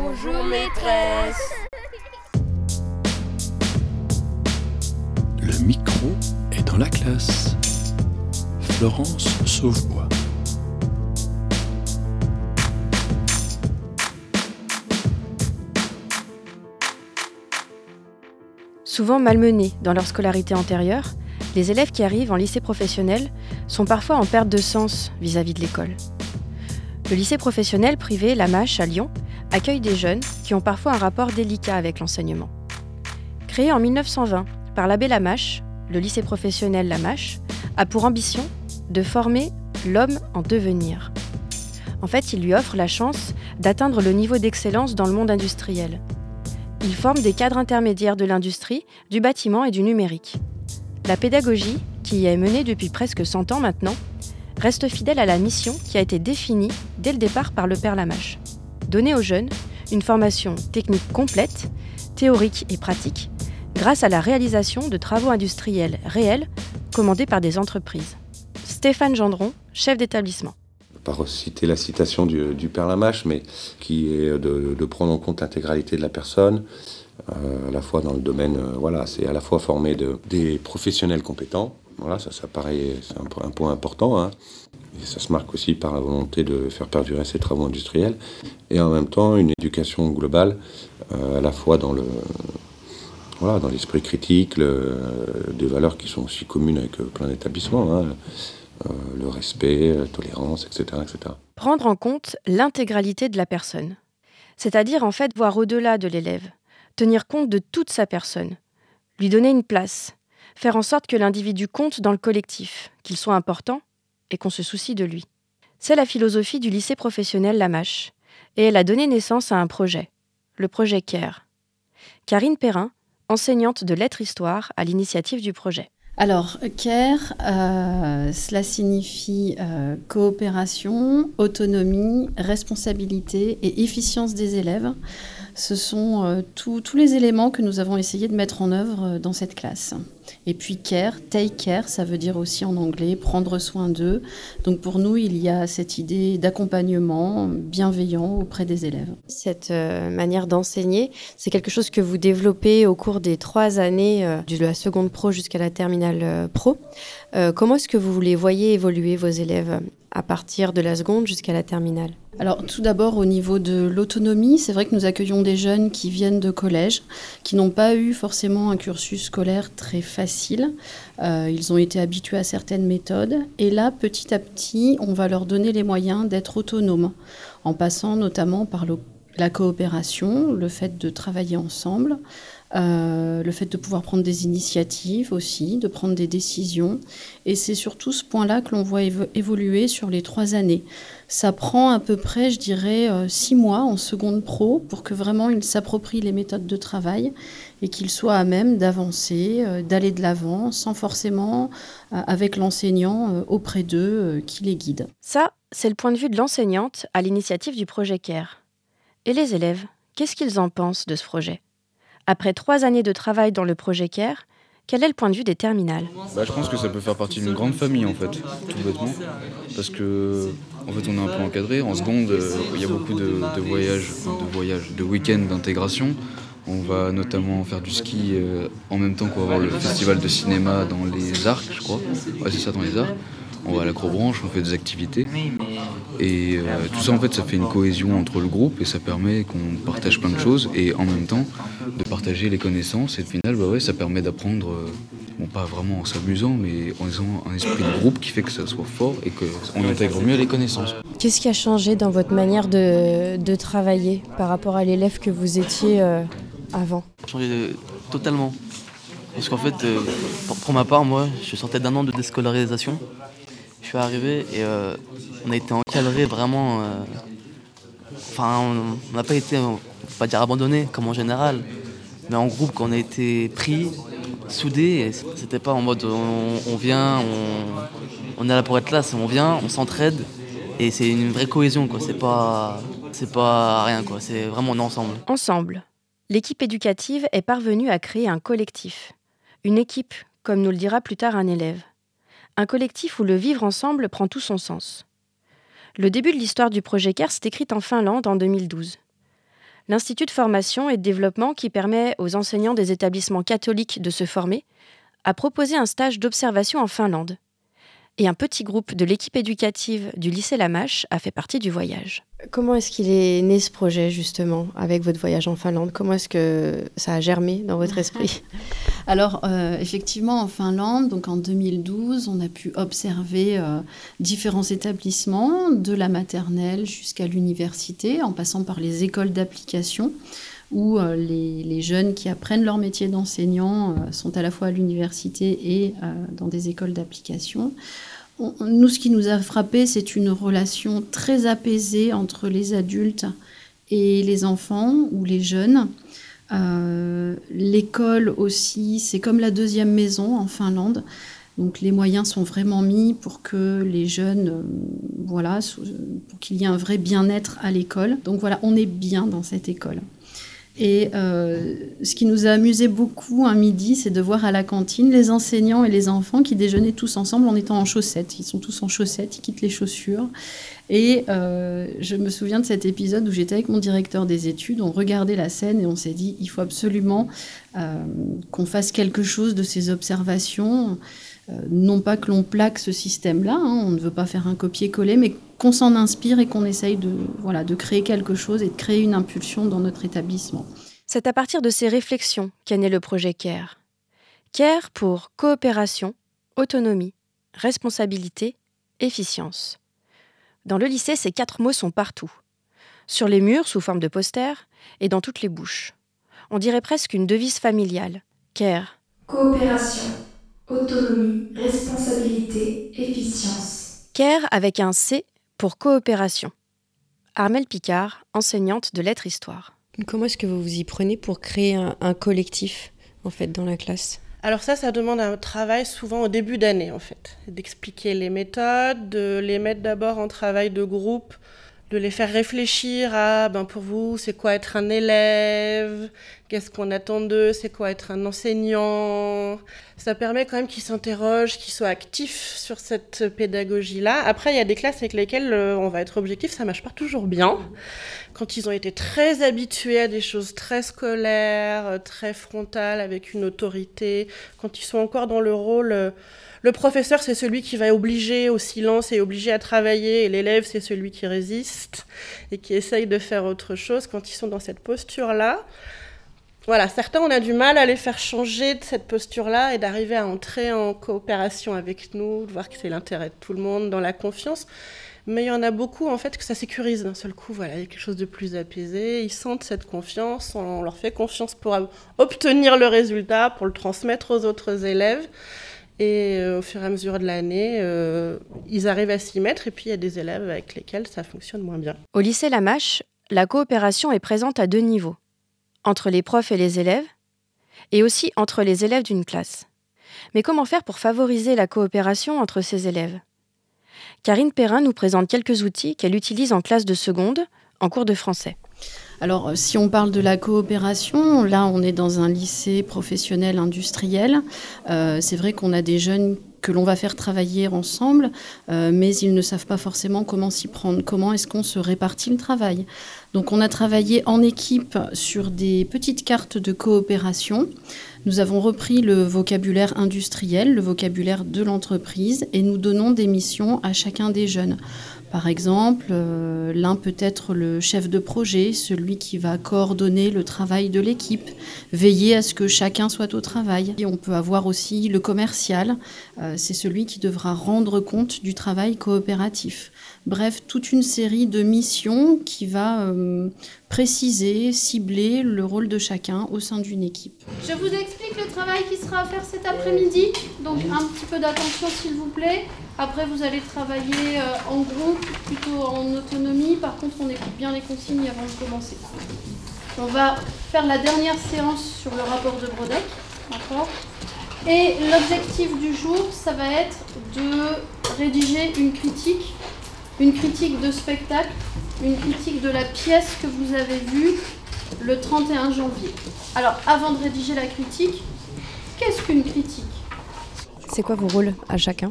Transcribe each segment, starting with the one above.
Bonjour maîtresse. Le micro est dans la classe. Florence Sauvebois. Souvent malmenés dans leur scolarité antérieure, les élèves qui arrivent en lycée professionnel sont parfois en perte de sens vis-à-vis de l'école. Le lycée professionnel privé La Mâche à Lyon accueille des jeunes qui ont parfois un rapport délicat avec l'enseignement. Créé en 1920 par l'abbé Lamache, le lycée professionnel Lamache a pour ambition de former l'homme en devenir. En fait, il lui offre la chance d'atteindre le niveau d'excellence dans le monde industriel. Il forme des cadres intermédiaires de l'industrie, du bâtiment et du numérique. La pédagogie, qui y est menée depuis presque 100 ans maintenant, reste fidèle à la mission qui a été définie dès le départ par le père Lamache. Donner aux jeunes une formation technique complète, théorique et pratique, grâce à la réalisation de travaux industriels réels commandés par des entreprises. Stéphane Gendron, chef d'établissement. Pas citer la citation du, Père Lamache, mais qui est de, prendre en compte l'intégralité de la personne, euh, à la fois dans le domaine, euh, voilà, c'est à la fois former de, des professionnels compétents, voilà, ça, paraît, un, point important, hein. Ça se marque aussi par la volonté de faire perdurer ces travaux industriels, et en même temps une éducation globale, euh, à la fois dans le, voilà, dans l'esprit critique, des valeurs qui sont aussi communes avec plein d'établissements. Hein. Euh, le respect, la tolérance, etc., etc. Prendre en compte l'intégralité de la personne. C'est-à-dire en fait voir au-delà de l'élève, tenir compte de toute sa personne, lui donner une place, faire en sorte que l'individu compte dans le collectif, qu'il soit important et qu'on se soucie de lui. C'est la philosophie du lycée professionnel Lamache, et elle a donné naissance à un projet, le projet CARE. Karine Perrin, enseignante de lettres-histoire à l'initiative du projet. Alors, CARE, euh, cela signifie euh, coopération, autonomie, responsabilité et efficience des élèves. Ce sont euh, tous les éléments que nous avons essayé de mettre en œuvre dans cette classe. Et puis care, take care, ça veut dire aussi en anglais prendre soin d'eux. Donc pour nous, il y a cette idée d'accompagnement bienveillant auprès des élèves. Cette euh, manière d'enseigner, c'est quelque chose que vous développez au cours des trois années euh, de la seconde pro jusqu'à la terminale euh, pro. Euh, comment est-ce que vous les voyez évoluer, vos élèves, à partir de la seconde jusqu'à la terminale alors tout d'abord au niveau de l'autonomie, c'est vrai que nous accueillons des jeunes qui viennent de collège, qui n'ont pas eu forcément un cursus scolaire très facile. Euh, ils ont été habitués à certaines méthodes et là petit à petit on va leur donner les moyens d'être autonomes en passant notamment par la coopération, le fait de travailler ensemble. Euh, le fait de pouvoir prendre des initiatives aussi, de prendre des décisions. Et c'est surtout ce point-là que l'on voit évo évoluer sur les trois années. Ça prend à peu près, je dirais, euh, six mois en seconde pro pour que vraiment il s'approprie les méthodes de travail et qu'il soit à même d'avancer, euh, d'aller de l'avant, sans forcément avec l'enseignant auprès d'eux qui les guide. Ça, c'est le point de vue de l'enseignante à l'initiative du projet CARE. Et les élèves, qu'est-ce qu'ils en pensent de ce projet? Après trois années de travail dans le projet CARE, quel est le point de vue des terminales? Bah, Je pense que ça peut faire partie d'une grande famille en fait, tout bêtement. Parce que en fait, on est un peu encadré. En seconde, euh, il y a beaucoup de, voyages, de, voyages, de week-ends d'intégration. On va notamment faire du ski euh, en même temps qu'on va avoir le festival de cinéma dans les arcs, je crois. Ouais, c'est ça, dans les arcs. On va à l'acrobranche, on fait des activités. Et euh, tout ça, en fait, ça fait une cohésion entre le groupe et ça permet qu'on partage plein de choses et en même temps de partager les connaissances. Et au final, bah ouais, ça permet d'apprendre, euh, bon, pas vraiment en s'amusant, mais en ayant un esprit de groupe qui fait que ça soit fort et qu'on intègre mieux les connaissances. Qu'est-ce qui a changé dans votre manière de, de travailler par rapport à l'élève que vous étiez euh, avant? Changé de, totalement. Parce qu'en fait, euh, pour, pour, ma part, moi, je sortais d'un an de déscolarisation. Suis arrivé et euh, on a été encadré vraiment. Euh, enfin, on n'a pas été, on va pas dire abandonné comme en général, mais en groupe, qu'on a été pris, soudés. C'était pas en mode on, vient, on, est là pour être là, on vient, on s'entraide et c'est une vraie cohésion. quoi. C'est pas, c'est pas rien, quoi. C'est vraiment on ensemble. Ensemble. L'équipe éducative est parvenue à créer un collectif. Une équipe, comme nous le dira plus tard un élève. Un collectif où le vivre ensemble prend tout son sens. Le début de l'histoire du projet CARE s'est écrit en Finlande en 2012. l'Institut de formation et de développement qui permet aux enseignants des établissements catholiques de se former a proposé un stage d'observation en Finlande. Et un petit groupe de l'équipe éducative du lycée Lamache a fait partie du voyage. Comment est-ce qu'il est né ce projet justement avec votre voyage en Finlande? Comment est-ce que ça a germé dans votre esprit? Alors euh, effectivement en Finlande, donc en 2012, on a pu observer euh, différents établissements de la maternelle jusqu'à l'université, en passant par les écoles d'application où euh, les, les, jeunes qui apprennent leur métier d'enseignant sont à la fois à l'université et dans des écoles d'application nous, ce qui nous a frappé, c'est une relation très apaisée entre les adultes et les enfants ou les jeunes. Euh, l'école aussi, c'est comme la deuxième maison en Finlande. Donc les moyens sont vraiment mis pour que les jeunes, euh, voilà, pour qu'il y ait un vrai bien-être à l'école. Donc voilà, on est bien dans cette école. Et euh, ce qui nous a amusé beaucoup un midi, c'est de voir à la cantine les enseignants et les enfants qui déjeunaient tous ensemble en étant en chaussettes. Ils sont tous en chaussettes, ils quittent les chaussures. Et euh, je me souviens de cet épisode où j'étais avec mon directeur des études, on regardait la scène et on s'est dit, il faut absolument euh, qu'on fasse quelque chose de ces observations. non pas que l'on plaque ce système-là, hein, on ne veut pas faire un copier-coller, mais qu'on s'en inspire et qu'on essaye de, voilà, de créer quelque chose et de créer une impulsion dans notre établissement. C'est à partir de ces réflexions qu'est né le projet CARE. CARE pour coopération, autonomie, responsabilité, efficience. Dans le lycée, ces quatre mots sont partout. Sur les murs sous forme de posters et dans toutes les bouches. On dirait presque une devise familiale. CARE. Coopération, autonomie, responsabilité, efficience. CARE avec un C pour coopération. Armelle Picard, enseignante de lettres-histoire. Comment est-ce que vous vous y prenez pour créer un, collectif en fait dans la classe? Alors ça, ça demande un travail souvent au début d'année en fait, d'expliquer les méthodes, de les mettre d'abord en travail de groupe de les faire réfléchir à, ben pour vous, c'est quoi être un élève, qu'est-ce qu'on attend d'eux, c'est quoi être un enseignant? Ça permet quand même qu'ils s'interrogent, qu'ils soient actifs sur cette pédagogie-là. Après, il y a des classes avec lesquelles euh, on va être objectif, ça marche pas toujours bien. Quand ils ont été très habitués à des choses très scolaires, euh, très frontales, avec une autorité, quand ils sont encore dans le rôle euh, le professeur, c'est celui qui va obliger au silence et obliger à travailler, et l'élève, c'est celui qui résiste et qui essaye de faire autre chose quand ils sont dans cette posture-là. Voilà, certains, on a du mal à les faire changer de cette posture-là et d'arriver à entrer en coopération avec nous, de voir que c'est l'intérêt de tout le monde, dans la confiance. Mais il y en a beaucoup, en fait, que ça sécurise d'un seul coup. Voilà, il y a quelque chose de plus apaisé. Ils sentent cette confiance, on leur fait confiance pour obtenir le résultat, pour le transmettre aux autres élèves. Et euh, au fur et à mesure de l'année, euh, ils arrivent à s'y mettre. Et puis, il y a des élèves avec lesquels ça fonctionne moins bien. Au lycée Lamache, la coopération est présente à deux niveaux. Entre les profs et les élèves, et aussi entre les élèves d'une classe. Mais comment faire pour favoriser la coopération entre ces élèves? Karine Perrin nous présente quelques outils qu'elle utilise en classe de seconde, en cours de français. Alors, euh, si on parle de la coopération, là, on est dans un lycée professionnel industriel. Euh, c'est vrai qu'on a des jeunes que l'on va faire travailler ensemble, euh, mais ils ne savent pas forcément comment s'y prendre, comment est-ce qu'on se répartit le travail. Donc on a travaillé en équipe sur des petites cartes de coopération. Nous avons repris le vocabulaire industriel, le vocabulaire de l'entreprise, et nous donnons des missions à chacun des jeunes. Par exemple, euh, l'un peut être le chef de projet, celui qui va coordonner le travail de l'équipe, veiller à ce que chacun soit au travail. Et on peut avoir aussi le commercial, euh, c'est celui qui devra rendre compte du travail coopératif. Bref, toute une série de missions qui va euh, préciser, cibler le rôle de chacun au sein d'une équipe. Je vous explique le travail qui sera à faire cet après-midi. Donc un petit peu d'attention s'il vous plaît. Après vous allez travailler euh, en groupe, plutôt en autonomie. Par contre on écoute bien les consignes avant de commencer. On va faire la dernière séance sur le rapport de Brodeck. D'accord? Et l'objectif du jour, ça va être de rédiger une critique une critique de spectacle, une critique de la pièce que vous avez vue le 31 janvier. Alors, avant de rédiger la critique, qu'est-ce qu'une critique? C'est quoi vos rôles à chacun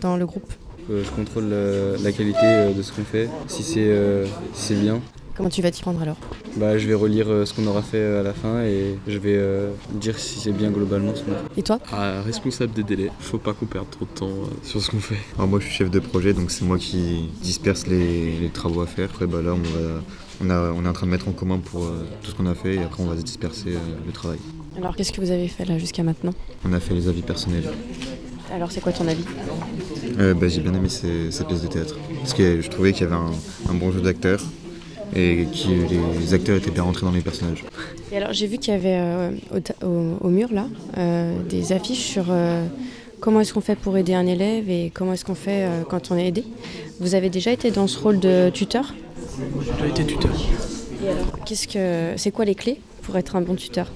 dans le groupe? Euh, Je contrôle la, qualité euh, de ce qu'on fait, si c'est euh, bien. Comment tu vas t'y prendre alors Bah, je vais relire euh, ce qu'on aura fait euh, à la fin et je vais euh, dire si c'est bien globalement ce qu'on a fait. Et toi ah, Responsable des délais, faut pas qu'on perde trop de temps sur ce qu'on fait. Alors moi je suis chef de projet donc c'est moi qui disperse les, travaux à faire. Après bah, là on, a, on est en train de mettre en commun pour tout ce qu'on a fait et après on va se disperser le travail. Alors qu'est-ce que vous avez fait là jusqu'à maintenant On a fait les avis personnels. Alors c'est quoi ton avis bah, J'ai bien aimé cette pièce de théâtre. Parce que je trouvais qu'il y avait un, un bon jeu d'acteurs et que les acteurs étaient bien rentrés dans les personnages. Et alors j'ai vu qu'il y avait euh, au, mur là euh, des affiches sur euh, comment est-ce qu'on fait pour aider un élève et comment est-ce qu'on fait quand on est aidé. Vous avez déjà été dans ce rôle de tuteur? J'ai déjà été tuteur. Et alors, qu'est-ce que c'est quoi les clés pour être un bon tuteur?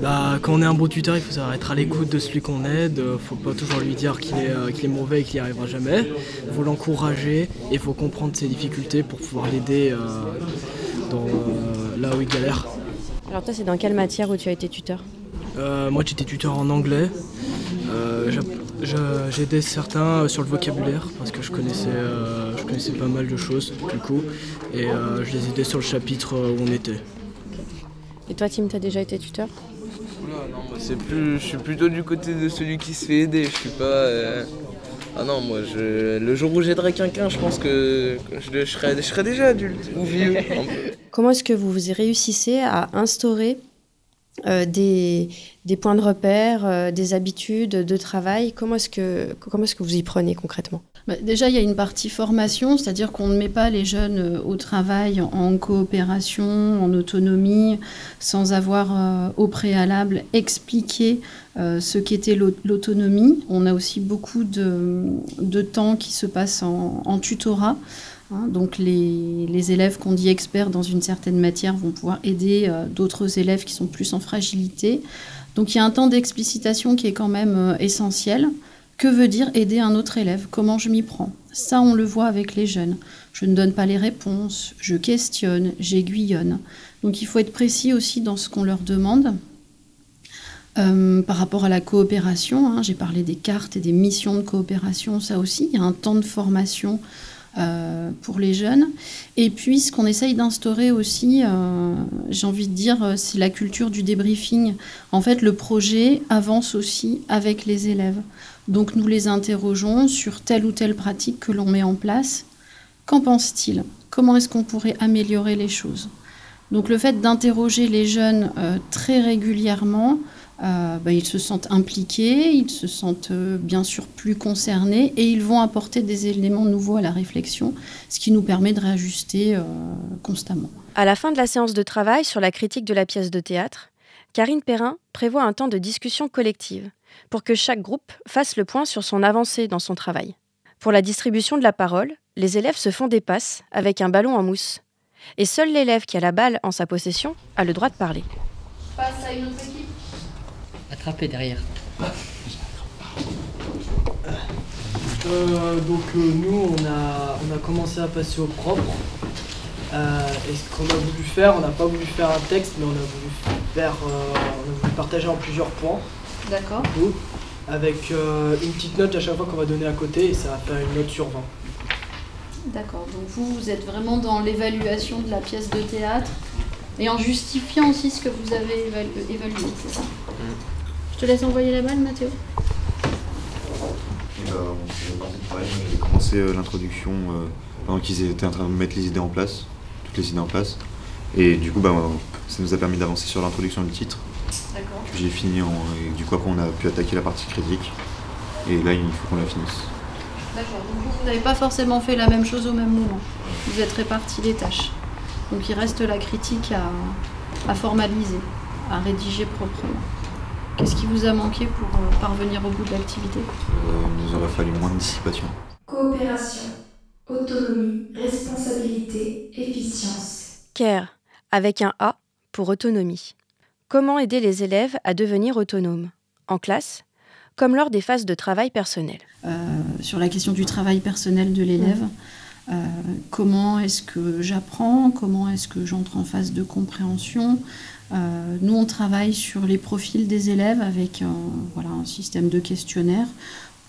Bah, quand on est un bon tuteur, il faut savoir être à l'écoute de celui qu'on aide. Il faut pas toujours lui dire qu'il est, est, mauvais et qu'il n'y arrivera jamais. Il faut l'encourager et il faut comprendre ses difficultés pour pouvoir l'aider dans, là où il galère. Alors toi, c'est dans quelle matière où tu as été tuteur? Euh, Moi, j'étais tuteur en anglais. Euh, J'aidais certains sur le vocabulaire parce que je connaissais, euh, je connaissais pas mal de choses du coup. Et euh, je les aidais sur le chapitre où on était. Et toi, Tim, tu as déjà été tuteur? C'est plus, je suis plutôt du côté de celui qui se fait aider. Je suis pas. Ah non, moi, le jour où j'aiderai quelqu'un, je pense que je, serai, déjà adulte ou vieux. Comment est-ce que vous réussissez à instaurer euh, des, des, points de repère, euh, des habitudes de travail? Comment est-ce que, comment est que vous y prenez concrètement? Bah, Déjà, il y a une partie formation, c'est-à-dire qu'on ne met pas les jeunes euh, au travail en coopération, en autonomie, sans avoir au préalable expliqué ce qu'était l'autonomie. On a aussi beaucoup de, temps qui se passe en, tutorat. Hein, donc les, élèves qu'on dit experts dans une certaine matière vont pouvoir aider euh, d'autres élèves qui sont plus en fragilité. Donc il y a un temps d'explicitation qui est quand même euh, essentiel. Que veut dire aider un autre élève? Comment je m'y prends? Ça, on le voit avec les jeunes. Je ne donne pas les réponses, je questionne, j'aiguillonne. Donc il faut être précis aussi dans ce qu'on leur demande. Euh, par rapport à la coopération, hein, j'ai parlé des cartes et des missions de coopération, ça aussi, il y a un temps de formation pour les jeunes. Et puis, ce qu'on essaye d'instaurer aussi, euh, j'ai envie de dire, euh, c'est la culture du débriefing. En fait, le projet avance aussi avec les élèves. Donc, nous les interrogeons sur telle ou telle pratique que l'on met en place. Qu'en pense-t-il? Comment est-ce qu'on pourrait améliorer les choses? Donc, le fait d'interroger les jeunes très régulièrement, euh, bah, ils se sentent impliqués, ils se sentent euh, bien sûr plus concernés et ils vont apporter des éléments nouveaux à la réflexion, ce qui nous permet de réajuster euh, constamment. À la fin de la séance de travail sur la critique de la pièce de théâtre, Karine Perrin prévoit un temps de discussion collective pour que chaque groupe fasse le point sur son avancée dans son travail. Pour la distribution de la parole, les élèves se font des passes avec un ballon en mousse. Et seul l'élève qui a la balle en sa possession a le droit de parler. Passe à une autre derrière. Euh, donc euh, nous, on a, on a commencé à passer au propre. Euh, et ce qu'on a voulu faire, on n'a pas voulu faire un texte, mais on a voulu faire, on a voulu partager en plusieurs points. D'accord. Avec une petite note à chaque fois qu'on va donner à côté, et ça va faire une note sur 20. D'accord. Donc vous, vous êtes vraiment dans l'évaluation de la pièce de théâtre et en justifiant aussi ce que vous avez évalué, c'est ça? Mm. Je te laisse envoyer la balle, Mathéo. J'ai commencé euh, l'introduction euh, pendant qu'ils étaient en train de mettre les idées en place, toutes les idées en place. Et du coup, bah, ça nous a permis d'avancer sur l'introduction du titre. D'accord. J'ai fini, en, et du coup, après, on a pu attaquer la partie critique. Et là, il faut qu'on la finisse. D'accord. Donc, vous n'avez pas forcément fait la même chose au même moment. Vous êtes répartis les tâches. Donc, il reste la critique à formaliser, à rédiger proprement. Qu'est-ce qui vous a manqué pour euh, parvenir au bout de l'activité? Euh, Il nous aurait fallu moins de dissipation. Coopération, autonomie, responsabilité, efficience. CARE, avec un A pour autonomie. Comment aider les élèves à devenir autonomes? En classe, comme lors des phases de travail personnel. Euh, sur la question du travail personnel de l'élève, mmh. comment est-ce que j'apprends? Comment est-ce que j'entre en phase de compréhension? Euh, nous, on travaille sur les profils des élèves avec un, voilà, un système de questionnaire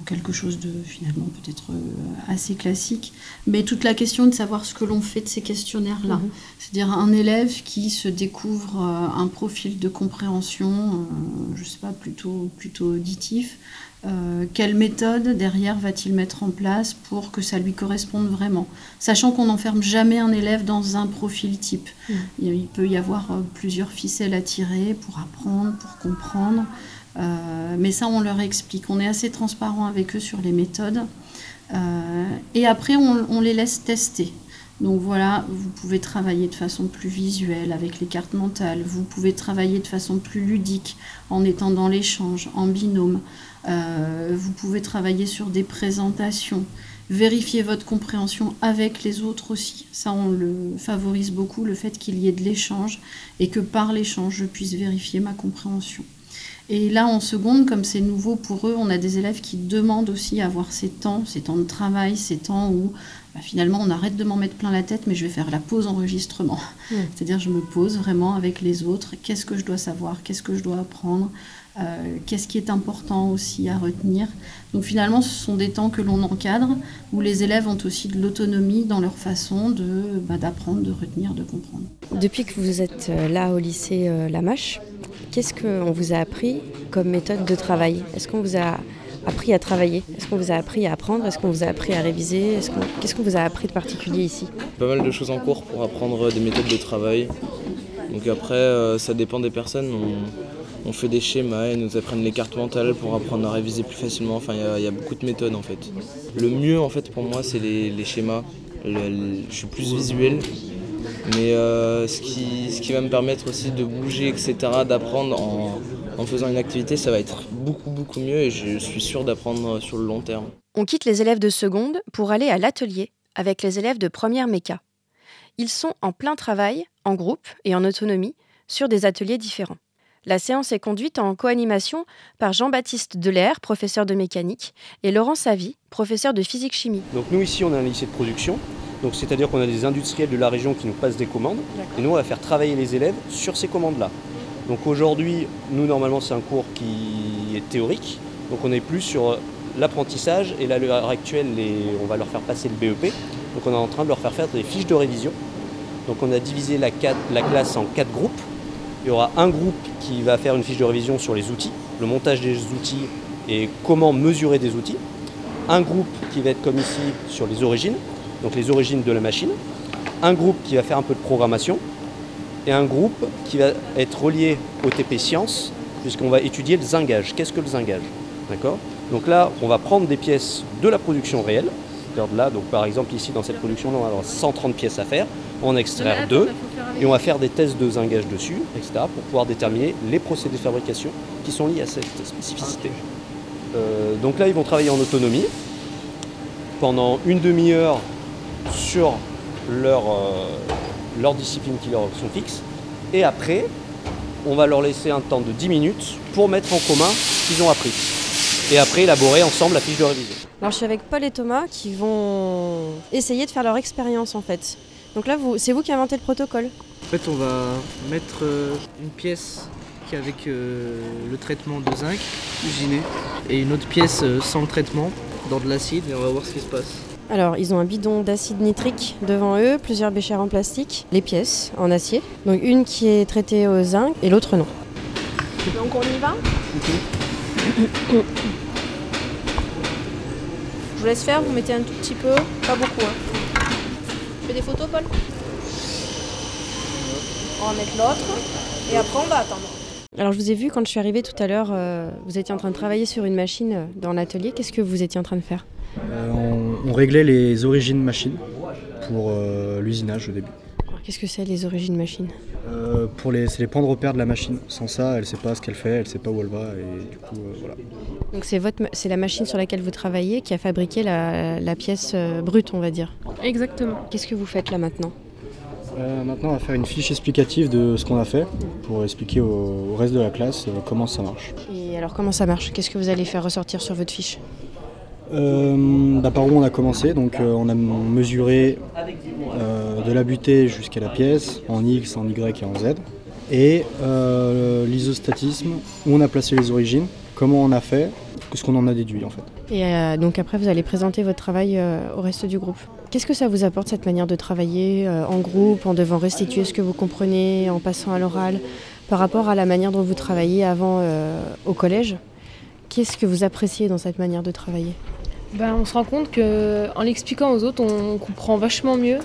quelque chose de finalement peut-être euh, assez classique. Mais toute la question de savoir ce que l'on fait de ces questionnaires-là. Mhm. C'est-à-dire un élève qui se découvre euh, un profil de compréhension, euh, je ne sais pas, plutôt, plutôt auditif. Euh, quelle méthode derrière va-t-il mettre en place pour que ça lui corresponde vraiment? Sachant qu'on n'enferme jamais un élève dans un profil type. Mhm. Il, peut y avoir euh, plusieurs ficelles à tirer pour apprendre, pour comprendre. Euh, mais ça, on leur explique. On est assez transparent avec eux sur les méthodes. Euh, et après, on, on les laisse tester. Donc voilà, vous pouvez travailler de façon plus visuelle avec les cartes mentales. Vous pouvez travailler de façon plus ludique en étant dans l'échange, en binôme. Euh, vous pouvez travailler sur des présentations. Vérifier votre compréhension avec les autres aussi. Ça, on le favorise beaucoup, le fait qu'il y ait de l'échange et que par l'échange, je puisse vérifier ma compréhension. Et là, en seconde, comme c'est nouveau pour eux, on a des élèves qui demandent aussi à avoir ces temps, ces temps de travail, ces temps où bah, finalement on arrête de m'en mettre plein la tête, mais je vais faire la pause enregistrement. C'est-à-dire, je me pose vraiment avec les autres. Qu'est-ce que je dois savoir? Qu'est-ce que je dois apprendre? Euh, Qu'est-ce qui est important aussi à retenir? Donc finalement, ce sont des temps que l'on encadre, où les élèves ont aussi de l'autonomie dans leur façon de, bah, d'apprendre, de retenir, de comprendre. Depuis que vous êtes euh, là au lycée euh, Lamache, qu'est-ce qu'on vous a appris comme méthode de travail? Est-ce qu'on vous a appris à travailler? Est-ce qu'on vous a appris à apprendre? Est-ce qu'on vous a appris à réviser? Est-ce qu'on- Qu'est-ce qu'on vous a appris de particulier ici? Pas mal de choses en cours pour apprendre des méthodes de travail. Donc après, euh, ça dépend des personnes. On, on fait des schémas, ils nous apprennent les cartes mentales pour apprendre à réviser plus facilement. Enfin, il y a- beaucoup de méthodes en fait. Le mieux en fait pour moi, c'est les, schémas. Je suis plus visuel. Mais euh, ce, qui, va me permettre aussi de bouger, etc., d'apprendre en, en faisant une activité, ça va être beaucoup beaucoup mieux et je suis sûr d'apprendre sur le long terme. On quitte les élèves de seconde pour aller à l'atelier avec les élèves de première méca. Ils sont en plein travail, en groupe et en autonomie, sur des ateliers différents. La séance est conduite en co-animation par Jean-Baptiste Delair, professeur de mécanique, et Laurent Savy, professeur de physique-chimie. Donc nous ici on a un lycée de production, donc c'est-à-dire qu'on a des industriels de la région qui nous passent des commandes, et nous on va faire travailler les élèves sur ces commandes-là. Donc aujourd'hui, nous normalement c'est un cours qui est théorique, donc on est plus sur l'apprentissage, et là à l'heure actuelle les- on va leur faire passer le BEP, donc on est en train de leur faire faire des fiches de révision. Donc on a divisé la classe en quatre groupes. Il y aura un groupe qui va faire une fiche de révision sur les outils, le montage des outils et comment mesurer des outils. Un groupe qui va être comme ici sur les origines, donc les origines de la machine. Un groupe qui va faire un peu de programmation. Et un groupe qui va être relié au TP Sciences, puisqu'on va étudier le zingage. Qu'est-ce que le zingage? D'accord? Donc là, on va prendre des pièces de la production réelle. Là, donc par exemple ici dans cette production, on avoir 130 pièces à faire. On en extraire deux et on va faire des tests de zingage dessus, etc. pour pouvoir déterminer les procédés de fabrication qui sont liés à cette spécificité. Euh, donc là, ils vont travailler en autonomie pendant une demi-heure sur leur, euh, leur discipline qui leur sont fixes. Et après, on va leur laisser un temps de 10 minutes pour mettre en commun ce qu'ils ont appris. Et après, élaborer ensemble la fiche de révision. Alors je suis avec Paul et Thomas qui vont essayer de faire leur expérience en fait. Donc là, vous, c'est vous qui inventez le protocole. En fait, on va mettre euh, une pièce qui est avec euh, le traitement de zinc usiné et une autre pièce euh, sans le traitement dans de l'acide et on va voir ce qui se passe. Alors, ils ont un bidon d'acide nitrique devant eux, plusieurs béchères en plastique, les pièces en acier. Donc une qui est traitée au zinc et l'autre non. Donc on y va Je vous laisse faire, vous mettez un tout petit peu, pas beaucoup. Hein. Tu fais des photos, Paul? On va mettre l'autre et après on va attendre. Alors je vous ai vu quand je suis arrivée tout à l'heure, euh, vous étiez en train de travailler sur une machine euh, dans l'atelier. Qu'est-ce que vous étiez en train de faire? Euh, on, on réglait les origines machines pour euh, l'usinage au début. Qu'est-ce que c'est les origines machines Euh, pour les, c'est les points de repère de la machine. Sans ça, elle ne sait pas ce qu'elle fait, elle ne sait pas où elle va et du coup, euh, voilà. Donc c'est votre, c'est la machine sur laquelle vous travaillez qui a fabriqué la, la pièce euh, brute, on va dire. Exactement. Qu'est-ce que vous faites là maintenant Euh, maintenant, on va faire une fiche explicative de ce qu'on a fait pour expliquer au, au reste de la classe comment ça marche. Et alors comment ça marche? Qu'est-ce que vous allez faire ressortir sur votre fiche? Euh, bah, par où on a commencé Donc, euh, on a mesuré euh, de la butée jusqu'à la pièce en X, en Y et en Z. Et l'isostatisme, où on a placé les origines comment on a fait, ce qu'on en a déduit en fait. Et donc après, vous allez présenter votre travail au reste du groupe. Qu'est-ce que ça vous apporte cette manière de travailler en groupe, en devant restituer ce que vous comprenez, en passant à l'oral, par rapport à la manière dont vous travaillez avant au collège? Qu'est-ce que vous appréciez dans cette manière de travailler? Bah, on se rend compte qu'en l'expliquant aux autres, on comprend vachement mieux.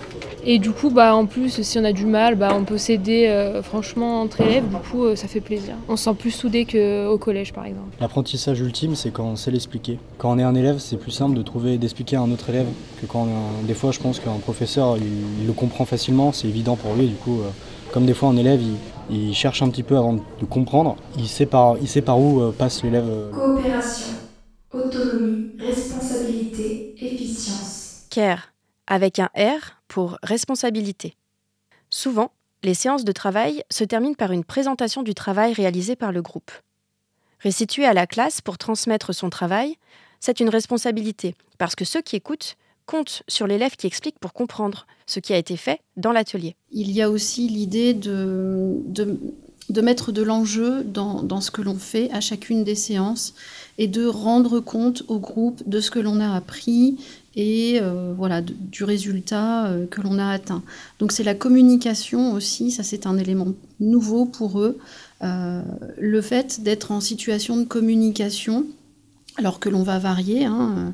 Et du coup, bah, en plus, si on a du mal, bah, on peut s'aider euh, franchement entre élèves. Du coup, euh, ça fait plaisir. On se sent plus soudé qu'au collège, par exemple. L'apprentissage ultime, c'est quand on sait l'expliquer. Quand on est un élève, c'est plus simple de trouver d'expliquer à un autre élève que quand on des fois, je pense qu'un professeur, il, le comprend facilement, c'est évident pour lui. Du coup, euh, comme des fois un élève, il, cherche un petit peu avant de comprendre, il sait par, il sait par où passe l'élève. Coopération autonomie, responsabilité, efficience. CARE, avec un R pour responsabilité. Souvent, les séances de travail se terminent par une présentation du travail réalisé par le groupe. Restituer à la classe pour transmettre son travail, c'est une responsabilité, parce que ceux qui écoutent comptent sur l'élève qui explique pour comprendre ce qui a été fait dans l'atelier. Il y a aussi l'idée de, de, de mettre de l'enjeu dans, dans, ce que l'on fait à chacune des séances et de rendre compte au groupe de ce que l'on a appris et euh, voilà du résultat euh, que l'on a atteint. Donc c'est la communication aussi, ça c'est un élément nouveau pour eux. Euh, le fait d'être en situation de communication, alors que l'on va varier. Hein,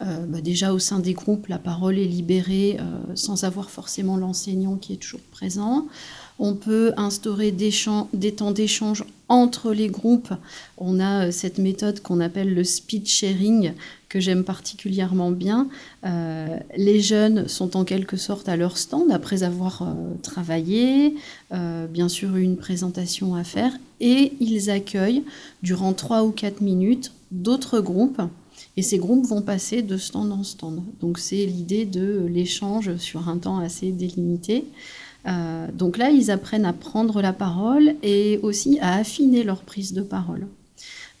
bah déjà au sein des groupes, la parole est libérée sans avoir forcément l'enseignant qui est toujours présent. On peut instaurer des, temps d'échange entre les groupes. On a euh, cette méthode qu'on appelle le speed sharing, que j'aime particulièrement bien. Euh, les jeunes sont en quelque sorte à leur stand après avoir euh, travaillé, bien sûr une présentation à faire, et ils accueillent durant 3 ou 4 minutes d'autres groupes. Et ces groupes vont passer de stand en stand. Donc c'est l'idée de l'échange sur un temps assez délimité. Euh, donc là, ils apprennent à prendre la parole et aussi à affiner leur prise de parole.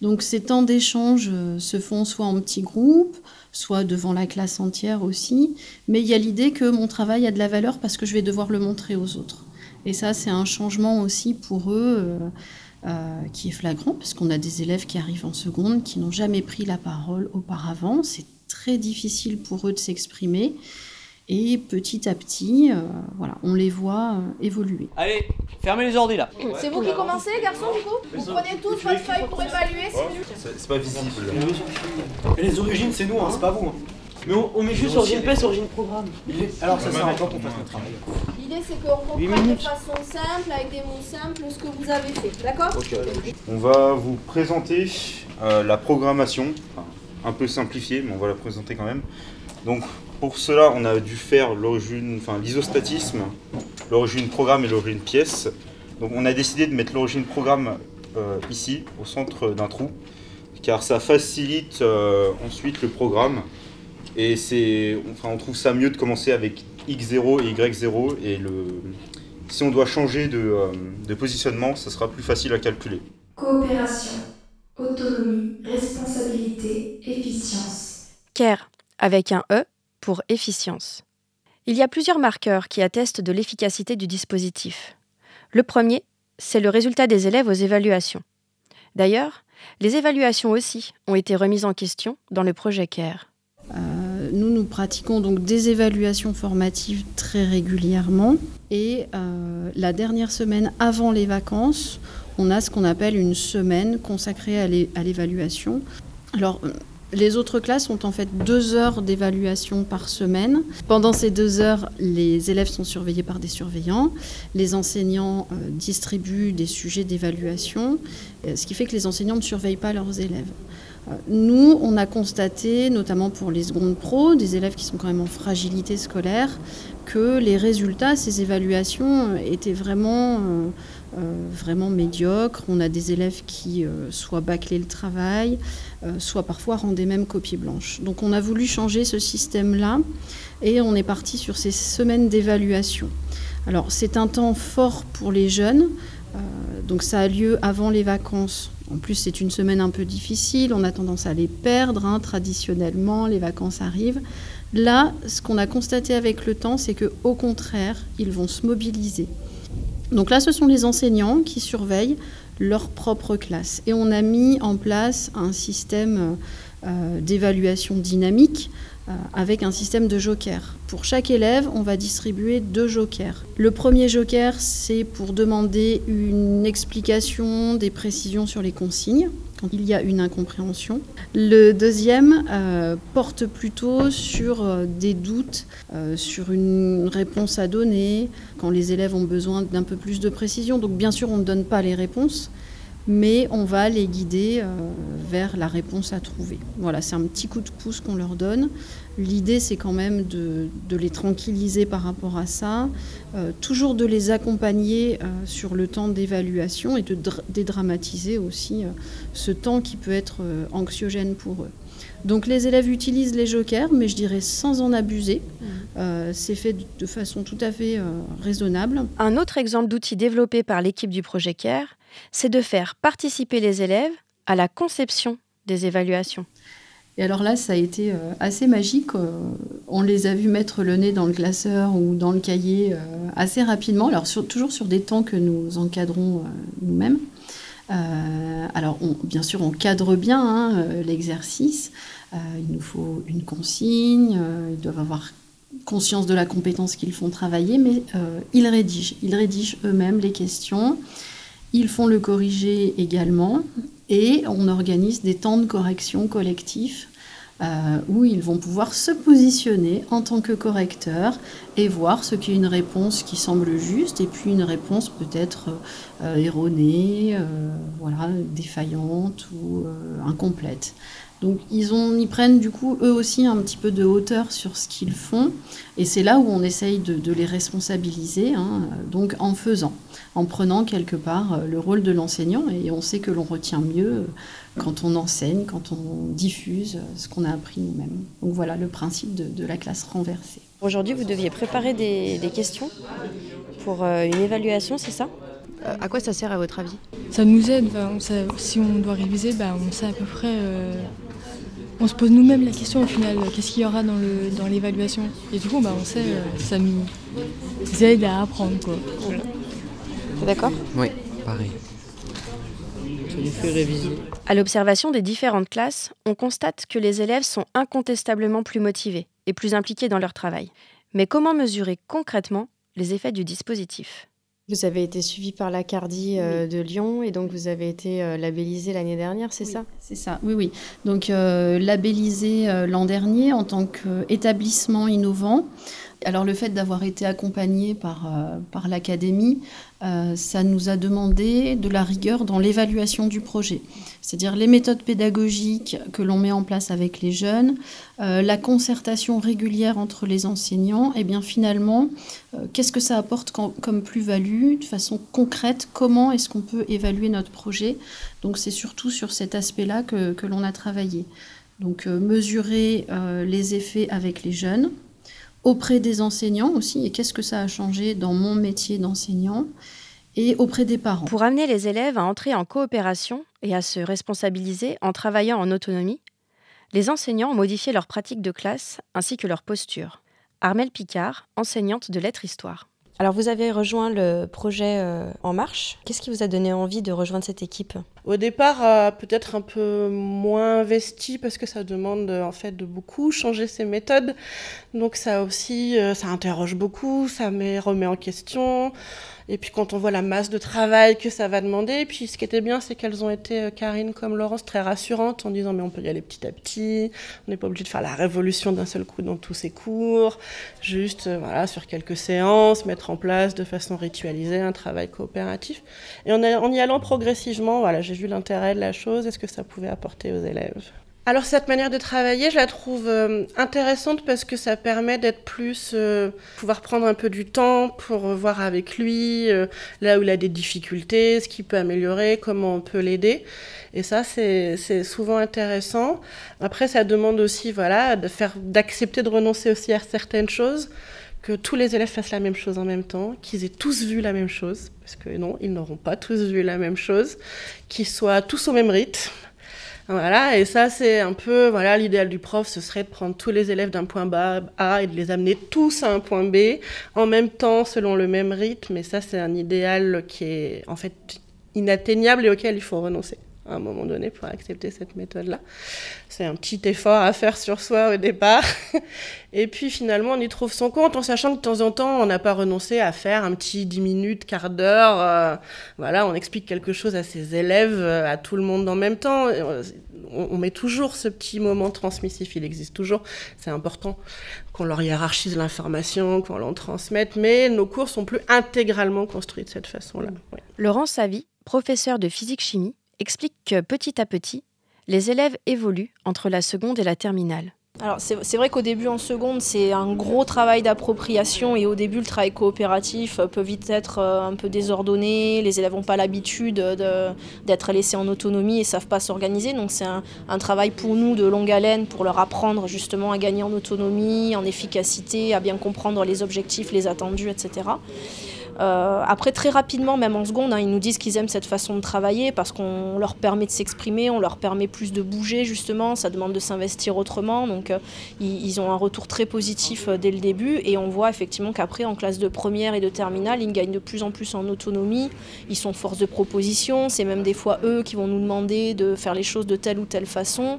Donc ces temps d'échange euh, se font soit en petits groupes, soit devant la classe entière aussi, mais il y a l'idée que mon travail a de la valeur parce que je vais devoir le montrer aux autres. Et ça, c'est un changement aussi pour eux euh, qui est flagrant, parce qu'on a des élèves qui arrivent en seconde, qui n'ont jamais pris la parole auparavant. C'est très difficile pour eux de s'exprimer. Et petit à petit, euh, voilà, on les voit euh, évoluer. Allez, fermez les ordi là. C'est vous qui commencez, garçon, du coup Vous prenez tous votre feuille pour évaluer, c'est pas visible. Et les origines, c'est nous, hein, c'est pas vous. Hein. Mais on, met juste origine PS, origine programme. Alors ça sert à quoi qu'on fasse notre travail L'idée c'est qu'on comprenne de façon simple, avec des mots simples, ce que vous avez fait, d'accord On va vous présenter euh, la programmation, un peu simplifiée, mais on va la présenter quand même. Donc pour cela, on a dû faire l'origine, enfin l'isostatisme, l'origine programme et l'origine pièce. Donc on a décidé de mettre l'origine programme euh, ici, au centre d'un trou, car ça facilite euh, ensuite le programme. Et c'est, enfin, on trouve ça mieux de commencer avec x0 et y0. Et le, si on doit changer de, euh, de positionnement, ça sera plus facile à calculer. Coopération, autonomie, responsabilité, efficience. CARE avec un E pour efficience. Il y a plusieurs marqueurs qui attestent de l'efficacité du dispositif. Le premier, c'est le résultat des élèves aux évaluations. D'ailleurs, les évaluations aussi ont été remises en question dans le projet CARE. Euh, nous, nous pratiquons donc des évaluations formatives très régulièrement. Et euh, la dernière semaine avant les vacances, on a ce qu'on appelle une semaine consacrée à l'évaluation. Alors, les autres classes ont en fait deux heures d'évaluation par semaine. Pendant ces deux heures, les élèves sont surveillés par des surveillants. Les enseignants euh, distribuent des sujets d'évaluation, euh, ce qui fait que les enseignants ne surveillent pas leurs élèves. Euh, nous, on a constaté, notamment pour les secondes pro, des élèves qui sont quand même en fragilité scolaire, que les résultats, ces évaluations étaient vraiment vraiment médiocre. On a des élèves qui euh, soit bâclaient le travail, euh, soit parfois rendaient même copie blanche. Donc on a voulu changer ce système-là et on est parti sur ces semaines d'évaluation. Alors c'est un temps fort pour les jeunes, donc ça a lieu avant les vacances. En plus c'est une semaine un peu difficile, on a tendance à les perdre hein, traditionnellement, les vacances arrivent. Là, ce qu'on a constaté avec le temps, c'est que au contraire, ils vont se mobiliser. Donc là, ce sont les enseignants qui surveillent leur propre classe. Et on a mis en place un système d'évaluation dynamique avec un système de jokers. Pour chaque élève, on va distribuer deux jokers. Le premier joker, c'est pour demander une explication, des précisions sur les consignes quand il y a une incompréhension. Le deuxième euh, porte plutôt sur euh, des doutes, euh, sur une réponse à donner, quand les élèves ont besoin d'un peu plus de précision. Donc bien sûr, on ne donne pas les réponses, mais on va les guider vers la réponse à trouver. Voilà, c'est un petit coup de pouce qu'on leur donne. L'idée, c'est quand même de, les tranquilliser par rapport à ça, euh, toujours de les accompagner euh, sur le temps d'évaluation et de dédramatiser aussi euh, ce temps qui peut être anxiogène pour eux. Donc les élèves utilisent les jokers, mais je dirais sans en abuser. Mmh. c'est fait de façon tout à fait raisonnable. Un autre exemple d'outil développé par l'équipe du projet CARE, c'est de faire participer les élèves à la conception des évaluations. Et alors là, ça a été euh, assez magique. Euh, on les a vus mettre le nez dans le classeur ou dans le cahier euh, assez rapidement, alors toujours sur des temps que nous encadrons nous-mêmes. alors, bien sûr, on cadre bien hein, l'exercice. il nous faut une consigne, ils doivent avoir conscience de la compétence qu'ils font travailler, mais ils rédigent. Ils rédigent eux-mêmes les questions. Ils font le corriger également et on organise des temps de correction collectifs euh, où ils vont pouvoir se positionner en tant que correcteurs et voir ce qui est une réponse qui semble juste et puis une réponse peut-être euh, erronée, euh, voilà, défaillante ou incomplète. Donc ils, ont, ils prennent du coup eux aussi un petit peu de hauteur sur ce qu'ils font et c'est là où on essaye de, les responsabiliser, hein, donc en faisant, en prenant quelque part le rôle de l'enseignant et on sait que l'on retient mieux quand on enseigne, quand on diffuse ce qu'on a appris nous-mêmes. Donc voilà le principe de, la classe renversée. Aujourd'hui, vous deviez préparer des, questions pour euh, une évaluation, c'est ça? Euh, À quoi ça sert à votre avis? Ça nous aide. si on doit réviser, bah, on sait à peu près. Euh, on se pose nous-mêmes la question au final, qu'est-ce qu'il y aura dans l'évaluation Et du coup, bah, on sait, ça nous aide à apprendre. Quoi. D'accord Oui, pareil. Ça nous fait réviser. À l'observation des différentes classes, on constate que les élèves sont incontestablement plus motivés et plus impliqués dans leur travail. Mais comment mesurer concrètement les effets du dispositif? Vous avez été suivi par la Cardi euh, de Lyon et donc vous avez été euh, labellisé l'année dernière, c'est ça? C'est ça, oui, oui. Donc euh, labellisé l'an dernier en tant qu'établissement innovant. Alors le fait d'avoir été accompagné par, par l'académie, ça nous a demandé de la rigueur dans l'évaluation du projet c'est-à-dire les méthodes pédagogiques que l'on met en place avec les jeunes, euh, la concertation régulière entre les enseignants, et bien finalement, euh, qu'est-ce que ça apporte comme plus-value de façon concrète, comment est-ce qu'on peut évaluer notre projet? Donc c'est surtout sur cet aspect-là que, l'on a travaillé. Donc euh, mesurer les effets avec les jeunes, auprès des enseignants aussi, et qu'est-ce que ça a changé dans mon métier d'enseignant et auprès des parents. Pour amener les élèves à entrer en coopération et à se responsabiliser en travaillant en autonomie, les enseignants ont modifié leur pratique de classe ainsi que leur posture. Armelle Picard, enseignante de lettres-histoire. Alors vous avez rejoint le projet euh, En Marche. Qu'est-ce qui vous a donné envie de rejoindre cette équipe? Au départ, euh, peut-être un peu moins investi parce que ça demande en fait de beaucoup changer ses méthodes. Donc ça aussi, euh, ça interroge beaucoup, ça me remet en question. Et puis quand on voit la masse de travail que ça va demander, et puis ce qui était bien, c'est qu'elles ont été, euh, Karine comme Laurence, très rassurantes en disant mais on peut y aller petit à petit, on n'est pas obligé de faire la révolution d'un seul coup dans tous ces cours, juste euh, voilà sur quelques séances, mettre en place de façon ritualisée un travail coopératif. Et en, y allant progressivement, voilà, j'ai vu l'intérêt de la chose et ce que ça pouvait apporter aux élèves? Alors cette manière de travailler, je la trouve euh, intéressante parce que ça permet d'être plus, euh, pouvoir prendre un peu du temps pour voir avec lui euh, là où il a des difficultés, ce qu'il peut améliorer, comment on peut l'aider. Et ça, c'est souvent intéressant. Après, ça demande aussi, voilà, de faire, d'accepter de renoncer aussi à certaines choses, que tous les élèves fassent la même chose en même temps, qu'ils aient tous vu la même chose, parce que non, ils n'auront pas tous vu la même chose, qu'ils soient tous au même rythme voilà, et ça, c'est un peu, voilà, l'idéal du prof, ce serait de prendre tous les élèves d'un point A et de les amener tous à un point B, en même temps, selon le même rythme. Et ça, c'est un idéal qui est, en fait, inatteignable et auquel il faut renoncer à un moment donné pour accepter cette méthode-là. C'est un petit effort à faire sur soi au départ. Et puis finalement, on y trouve son compte en sachant que de temps en temps, on n'a pas renoncé à faire un petit 10 minutes, quart d'heure. Euh, voilà, on explique quelque chose à ses élèves, euh, à tout le monde en même temps. On, on met toujours ce petit moment transmissif, il existe toujours. C'est important qu'on leur hiérarchise l'information, qu'on l'en transmette, mais nos cours sont plus intégralement construits de cette façon-là. Ouais. Laurent Savy, professeur de physique-chimie, explique que petit à petit, les élèves évoluent entre la seconde et la terminale. Alors c'est vrai qu'au début en seconde c'est un gros travail d'appropriation et au début le travail coopératif peut vite être euh, un peu désordonné, les élèves n'ont pas l'habitude d'être laissés en autonomie et savent pas s'organiser donc c'est un, travail pour nous de longue haleine pour leur apprendre justement à gagner en autonomie, en efficacité, à bien comprendre les objectifs, les attendus, etc. Euh, après, très rapidement, même en seconde, hein, ils nous disent qu'ils aiment cette façon de travailler parce qu'on leur permet de s'exprimer, on leur permet plus de bouger, justement, ça demande de s'investir autrement. Donc, euh, ils, ont un retour très positif euh, dès le début et on voit effectivement qu'après, en classe de première et de terminale, ils gagnent de plus en plus en autonomie. Ils sont force de proposition, c'est même des fois eux qui vont nous demander de faire les choses de telle ou telle façon.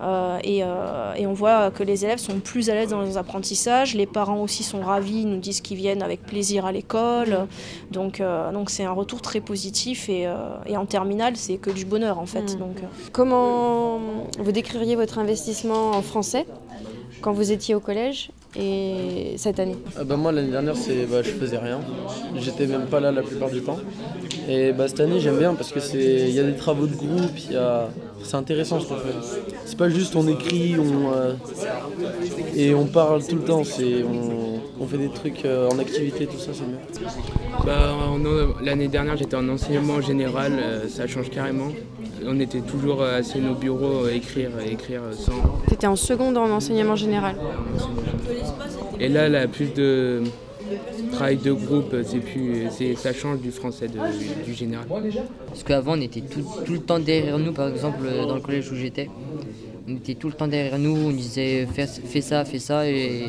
Euh, et, euh, et, on voit que les élèves sont plus à l'aise dans les apprentissages. Les parents aussi sont ravis, ils nous disent qu'ils viennent avec plaisir à l'école. Donc euh, donc c'est un retour très positif et, et en terminale c'est que du bonheur en fait. Mmh. Donc, Comment vous décririez votre investissement en français quand vous étiez au collège et cette année? Bah Moi, l'année dernière, c'est, bah, je faisais rien. J'étais même pas là la plupart du temps. Et bah, cette année, j'aime bien parce qu'il y a des travaux de groupe, y a... c'est intéressant ce qu'on fait. C'est pas juste on écrit on, euh, et on parle tout le temps, c'est, on, on fait des trucs euh, en activité, tout ça, c'est bien. Bah, l'année dernière, j'étais en enseignement général, euh, ça change carrément. On était toujours assis nos bureaux, écrire, écrire sans. Tu étais en seconde en enseignement général. Et là, là, plus de travail de groupe, c'est plus, ça change du français du général. Parce qu'avant, on était tout, tout, le temps derrière nous, par exemple, dans le collège où j'étais. On était tout le temps derrière nous, on disait fais, ça, fais ça, et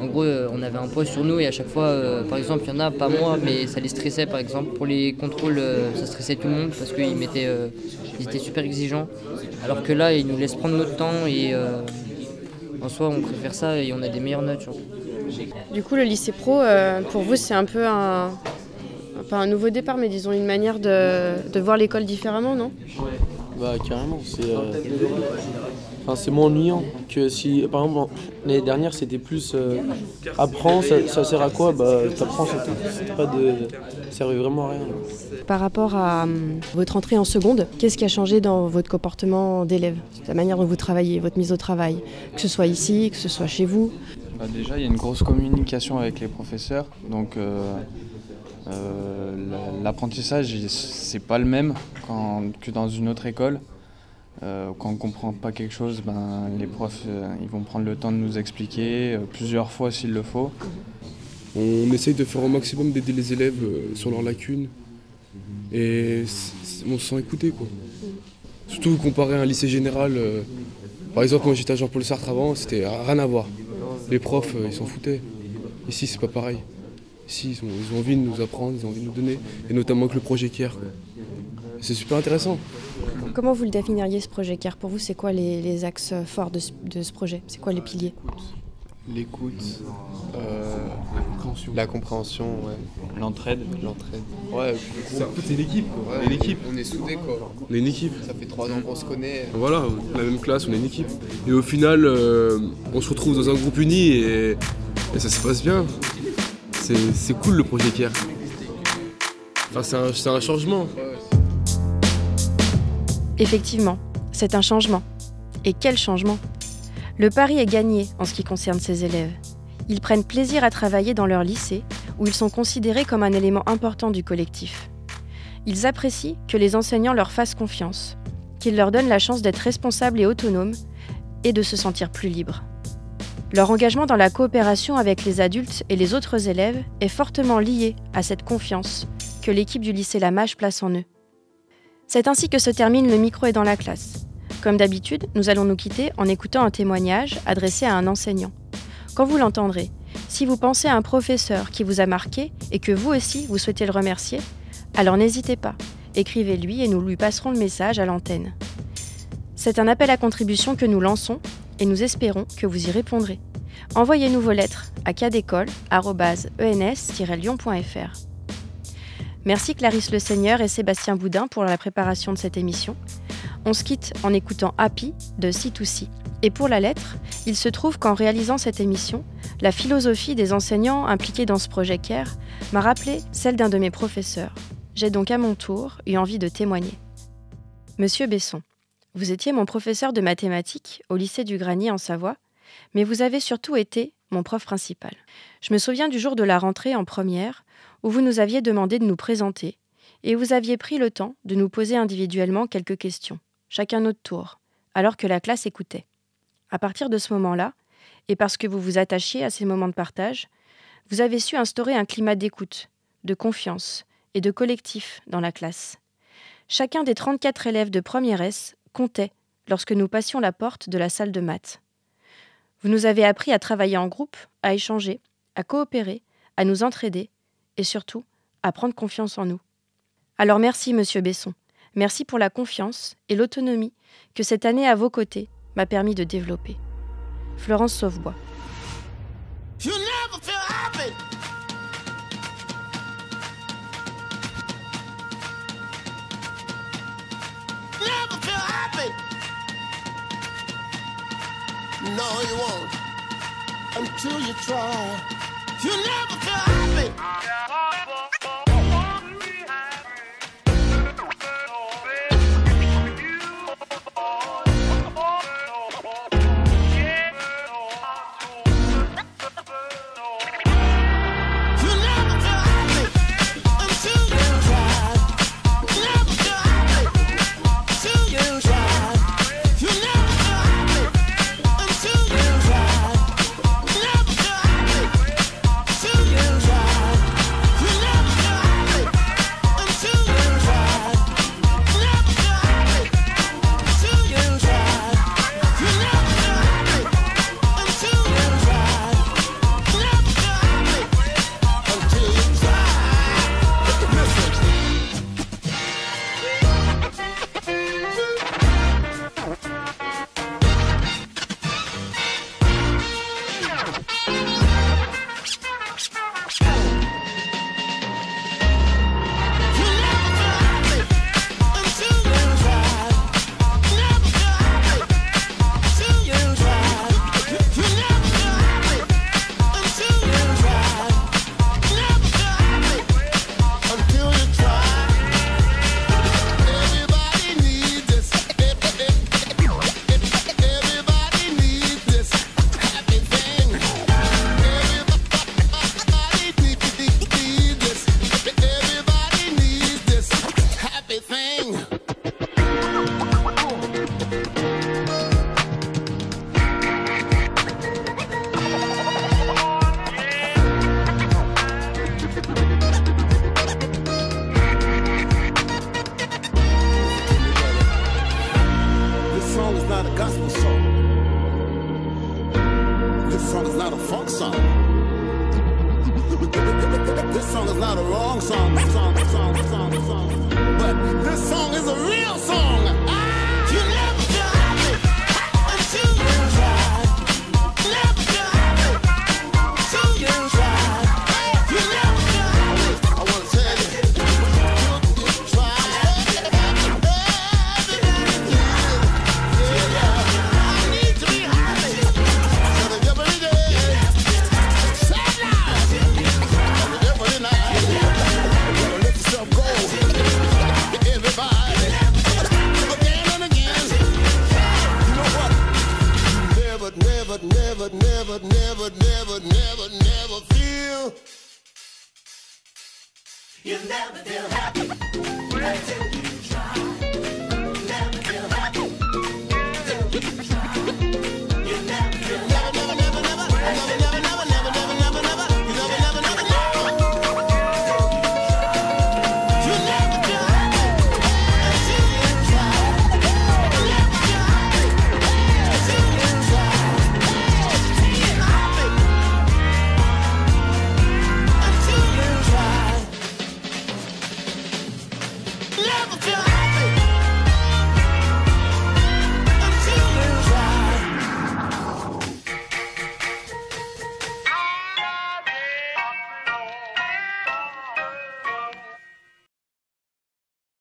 en gros, on avait un poids sur nous, et à chaque fois, euh, par exemple, il y en a, pas moi, mais ça les stressait, par exemple. Pour les contrôles, euh, ça stressait tout le monde parce qu'ils mettaient, euh, ils étaient super exigeants. Alors que là, ils nous laissent prendre notre temps, et en soi, on préfère ça, et on a des meilleures notes. Du coup, le lycée pro, euh, pour vous, c'est un peu un, pas un nouveau départ, mais disons une manière de, de voir l'école différemment, non? Bah carrément, c'est euh, enfin, c'est moins ennuyant que si, par exemple, l'année dernière, c'était plus euh, apprends, ça, ça, sert à quoi? Bah t'apprends, c'est tout. Pas de, ça servait vraiment à rien. Par rapport à um, votre entrée en seconde, qu'est-ce qui a changé dans votre comportement d'élève? La manière dont vous travaillez, votre mise au travail, que ce soit ici, que ce soit chez vous? Bah déjà, il y a une grosse communication avec les professeurs. Donc, euh, euh, l'apprentissage, c'est pas le même quand, que dans une autre école. Euh, quand on ne comprend pas quelque chose, ben, les profs ils vont prendre le temps de nous expliquer plusieurs fois s'il le faut. On essaye de faire au maximum d'aider les élèves sur leurs lacunes. Et on se sent écouté. Quoi. Surtout comparé à un lycée général. par exemple, moi j'étais à Jean-Paul Sartre avant, c'était rien à voir les profs, ils s'en foutaient. Ici, c'est pas pareil. Ici, ils ont, ils ont, envie de nous apprendre, ils ont envie de nous donner, et notamment avec le projet CARE. C'est super intéressant. Comment vous le définiriez ce projet CARE Pour vous, c'est quoi les, les, axes forts de ce, de ce projet? C'est quoi les piliers? L'écoute, euh, la compréhension, ouais. l'entraide. L'entraide. Ouais, c'est l'équipe. Ouais, on est. On soudés quoi. On est une équipe. Ça fait trois ans qu'on se connaît. Voilà, la même classe, on est une équipe. Et au final, euh, on se retrouve dans un groupe uni et, et ça se passe bien. C'est cool le projet CARE. Enfin, c'est un, un changement. Effectivement, c'est un changement. Et quel changement? Le pari est gagné en ce qui concerne ces élèves. Ils prennent plaisir à travailler dans leur lycée, où ils sont considérés comme un élément important du collectif. Ils apprécient que les enseignants leur fassent confiance, qu'ils leur donnent la chance d'être responsables et autonomes, et de se sentir plus libres. Leur engagement dans la coopération avec les adultes et les autres élèves est fortement lié à cette confiance que l'équipe du lycée Lamache place en eux. C'est ainsi que se termine le micro est dans la classe. Comme d'habitude, nous allons nous quitter en écoutant un témoignage adressé à un enseignant. Quand vous l'entendrez, si vous pensez à un professeur qui vous a marqué et que vous aussi vous souhaitez le remercier, alors n'hésitez pas écrivez-lui et nous lui passerons le message à l'antenne. C'est un appel à contribution que nous lançons et nous espérons que vous y répondrez. Envoyez-nous vos lettres à cadécole.ens-lyon.fr. Merci Clarisse Le Seigneur et Sébastien Boudin pour la préparation de cette émission. On se quitte en écoutant Happy de C2C. Et pour la lettre, il se trouve qu'en réalisant cette émission, la philosophie des enseignants impliqués dans ce projet CARE m'a rappelé celle d'un de mes professeurs. J'ai donc à mon tour eu envie de témoigner. Monsieur Besson, vous étiez mon professeur de mathématiques au lycée du Granier en Savoie, mais vous avez surtout été mon prof principal. Je me souviens du jour de la rentrée en première, où vous nous aviez demandé de nous présenter, et vous aviez pris le temps de nous poser individuellement quelques questions, chacun notre tour, alors que la classe écoutait. À partir de ce moment-là, et parce que vous vous attachiez à ces moments de partage, vous avez su instaurer un climat d'écoute, de confiance et de collectif dans la classe. Chacun des 34 élèves de première S comptait lorsque nous passions la porte de la salle de maths. Vous nous avez appris à travailler en groupe, à échanger, à coopérer, à nous entraider et surtout à prendre confiance en nous. Alors merci, monsieur Besson. Merci pour la confiance et l'autonomie que cette année à vos côtés m'a permis de développer. Florence Sauvebois.